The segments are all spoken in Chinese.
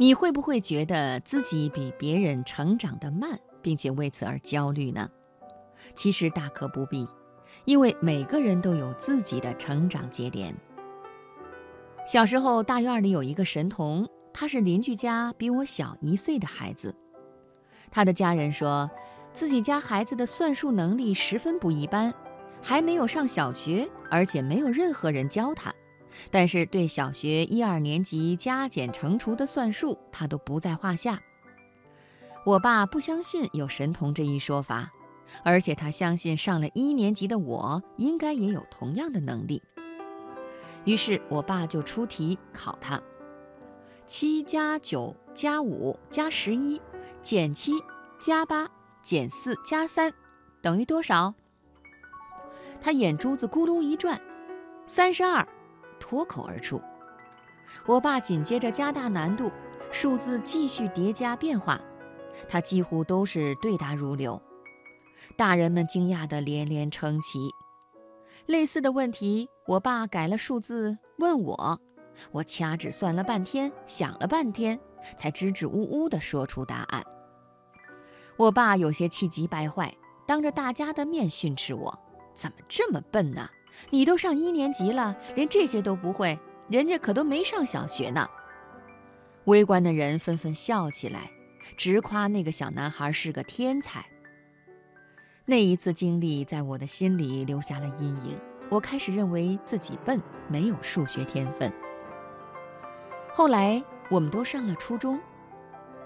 你会不会觉得自己比别人成长得慢，并且为此而焦虑呢？其实大可不必，因为每个人都有自己的成长节点。小时候，大院里有一个神童，他是邻居家比我小一岁的孩子。他的家人说，自己家孩子的算术能力十分不一般，还没有上小学，而且没有任何人教他。但是对小学一二年级加减乘除的算术，他都不在话下。我爸不相信有神童这一说法，而且他相信上了一年级的我应该也有同样的能力。于是我爸就出题考他：七加九加五加十一减七加八减四加三等于多少？他眼珠子咕噜一转，三十二。脱口而出，我爸紧接着加大难度，数字继续叠加变化，他几乎都是对答如流。大人们惊讶得连连称奇。类似的问题，我爸改了数字问我，我掐指算了半天，想了半天，才支支吾吾地说出答案。我爸有些气急败坏，当着大家的面训斥我：“怎么这么笨呢？”你都上一年级了，连这些都不会，人家可都没上小学呢。围观的人纷纷笑起来，直夸那个小男孩是个天才。那一次经历在我的心里留下了阴影，我开始认为自己笨，没有数学天分。后来我们都上了初中，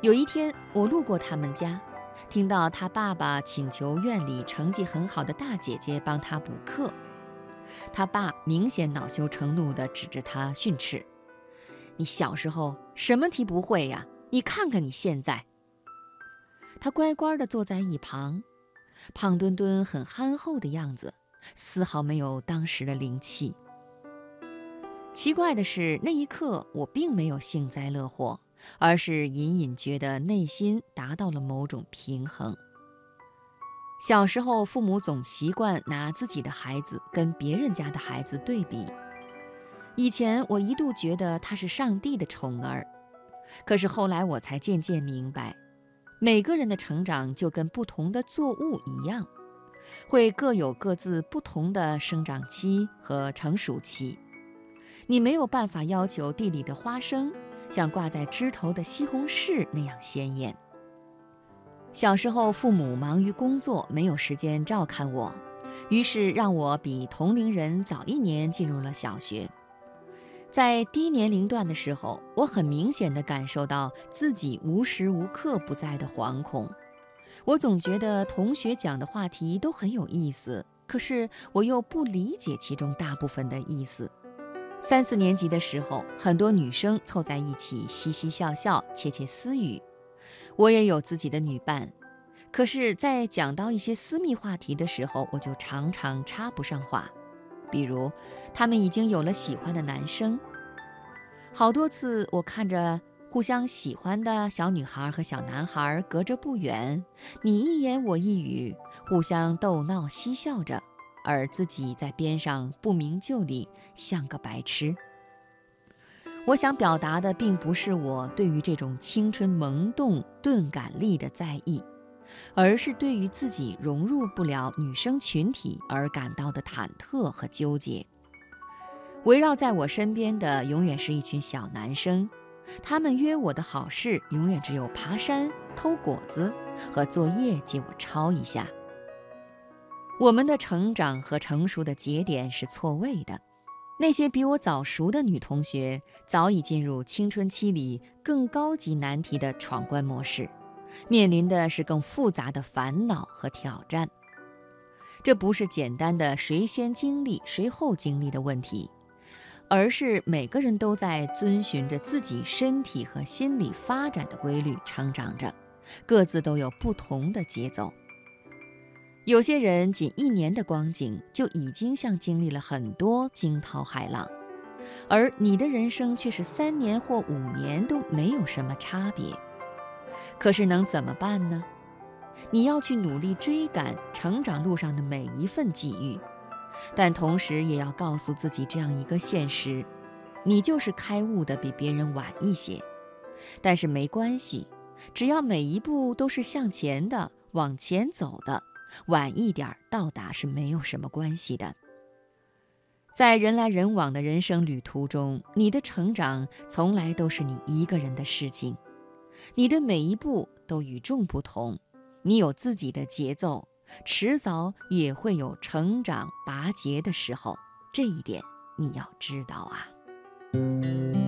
有一天我路过他们家，听到他爸爸请求院里成绩很好的大姐姐帮他补课。他爸明显恼羞成怒地指着他训斥：“你小时候什么题不会呀？你看看你现在。”他乖乖地坐在一旁，胖墩墩、很憨厚的样子，丝毫没有当时的灵气。奇怪的是，那一刻我并没有幸灾乐祸，而是隐隐觉得内心达到了某种平衡。小时候，父母总习惯拿自己的孩子跟别人家的孩子对比。以前我一度觉得他是上帝的宠儿，可是后来我才渐渐明白，每个人的成长就跟不同的作物一样，会各有各自不同的生长期和成熟期。你没有办法要求地里的花生像挂在枝头的西红柿那样鲜艳。小时候，父母忙于工作，没有时间照看我，于是让我比同龄人早一年进入了小学。在低年龄段的时候，我很明显地感受到自己无时无刻不在的惶恐。我总觉得同学讲的话题都很有意思，可是我又不理解其中大部分的意思。三四年级的时候，很多女生凑在一起嘻嘻笑笑、窃窃私语。我也有自己的女伴，可是，在讲到一些私密话题的时候，我就常常插不上话。比如，他们已经有了喜欢的男生，好多次我看着互相喜欢的小女孩和小男孩隔着不远，你一言我一语，互相逗闹嬉笑着，而自己在边上不明就里，像个白痴。我想表达的并不是我对于这种青春萌动钝感力的在意，而是对于自己融入不了女生群体而感到的忐忑和纠结。围绕在我身边的永远是一群小男生，他们约我的好事永远只有爬山、偷果子和作业借我抄一下。我们的成长和成熟的节点是错位的。那些比我早熟的女同学，早已进入青春期里更高级难题的闯关模式，面临的是更复杂的烦恼和挑战。这不是简单的谁先经历谁后经历的问题，而是每个人都在遵循着自己身体和心理发展的规律成长着，各自都有不同的节奏。有些人仅一年的光景就已经像经历了很多惊涛骇浪，而你的人生却是三年或五年都没有什么差别。可是能怎么办呢？你要去努力追赶成长路上的每一份际遇，但同时也要告诉自己这样一个现实：你就是开悟的比别人晚一些。但是没关系，只要每一步都是向前的、往前走的，晚一点到达是没有什么关系的。在人来人往的人生旅途中，你的成长从来都是你一个人的事情，你的每一步都与众不同，你有自己的节奏，迟早也会有成长拔节的时候，这一点你要知道啊。